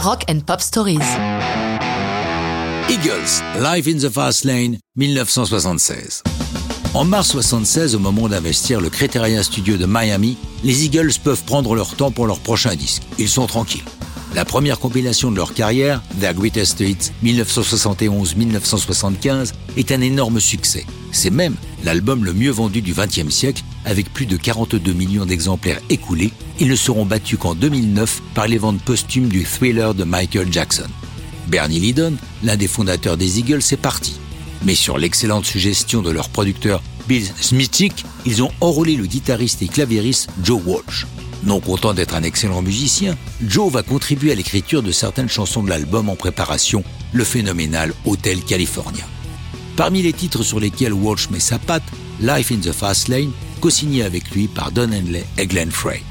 Rock and Pop Stories. Eagles, Live in the Fast Lane, 1976. En mars 76, au moment d'investir le Criteria Studio de Miami, les Eagles peuvent prendre leur temps pour leur prochain disque. Ils sont tranquilles. La première compilation de leur carrière, The Greatest Hits 1971-1975, est un énorme succès. C'est même l'album le mieux vendu du XXe siècle, avec plus de 42 millions d'exemplaires écoulés. Ils ne seront battus qu'en 2009 par les ventes posthumes du thriller de Michael Jackson. Bernie Lydon, l'un des fondateurs des Eagles, est parti. Mais sur l'excellente suggestion de leur producteur Bill Smithick, ils ont enrôlé le guitariste et claviériste Joe Walsh. Non content d'être un excellent musicien, Joe va contribuer à l'écriture de certaines chansons de l'album en préparation, le phénoménal Hotel California. Parmi les titres sur lesquels Walsh met sa patte, Life in the Fast Lane, co-signé avec lui par Don Henley et Glenn Frey.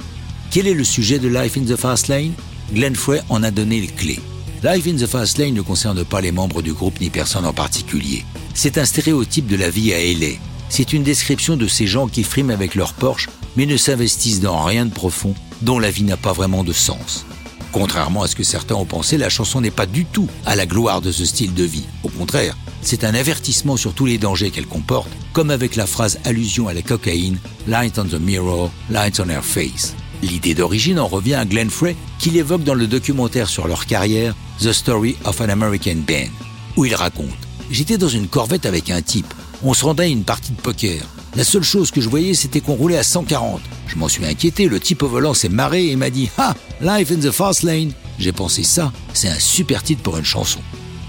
Quel est le sujet de Life in the Fast Lane? Glenn Frey en a donné les clés. Life in the Fast Lane ne concerne pas les membres du groupe ni personne en particulier. C'est un stéréotype de la vie à LA. C'est une description de ces gens qui friment avec leur Porsche mais ne s'investissent dans rien de profond, dont la vie n'a pas vraiment de sens. Contrairement à ce que certains ont pensé, la chanson n'est pas du tout à la gloire de ce style de vie. Au contraire, c'est un avertissement sur tous les dangers qu'elle comporte, comme avec la phrase allusion à la cocaïne Light on the mirror, light on her face. L'idée d'origine en revient à Glenn Frey, qui l'évoque dans le documentaire sur leur carrière The Story of an American Band, où il raconte J'étais dans une corvette avec un type. On se rendait à une partie de poker. La seule chose que je voyais, c'était qu'on roulait à 140. Je m'en suis inquiété, le type au volant s'est marré et m'a dit Ha Life in the Fast Lane J'ai pensé ça, c'est un super titre pour une chanson.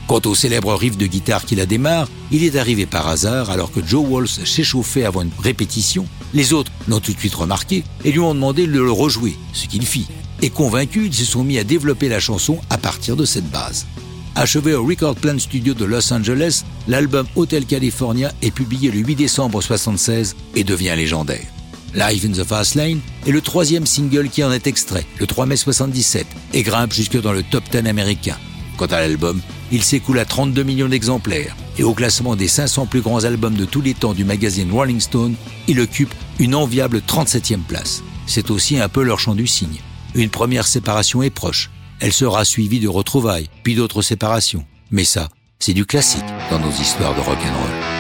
Quant au célèbre riff de guitare qui la démarre, il est arrivé par hasard alors que Joe Walsh s'échauffait avant une répétition. Les autres l'ont tout de suite remarqué et lui ont demandé de le rejouer, ce qu'il fit. Et convaincus, ils se sont mis à développer la chanson à partir de cette base. Achevé au Record Plant Studio de Los Angeles, l'album Hotel California est publié le 8 décembre 1976 et devient légendaire. Live in the Fast Lane est le troisième single qui en est extrait, le 3 mai 77, et grimpe jusque dans le top 10 américain. Quant à l'album, il s'écoule à 32 millions d'exemplaires, et au classement des 500 plus grands albums de tous les temps du magazine Rolling Stone, il occupe une enviable 37e place. C'est aussi un peu leur chant du cygne. Une première séparation est proche, elle sera suivie de retrouvailles, puis d'autres séparations. Mais ça, c'est du classique dans nos histoires de rock'n'roll.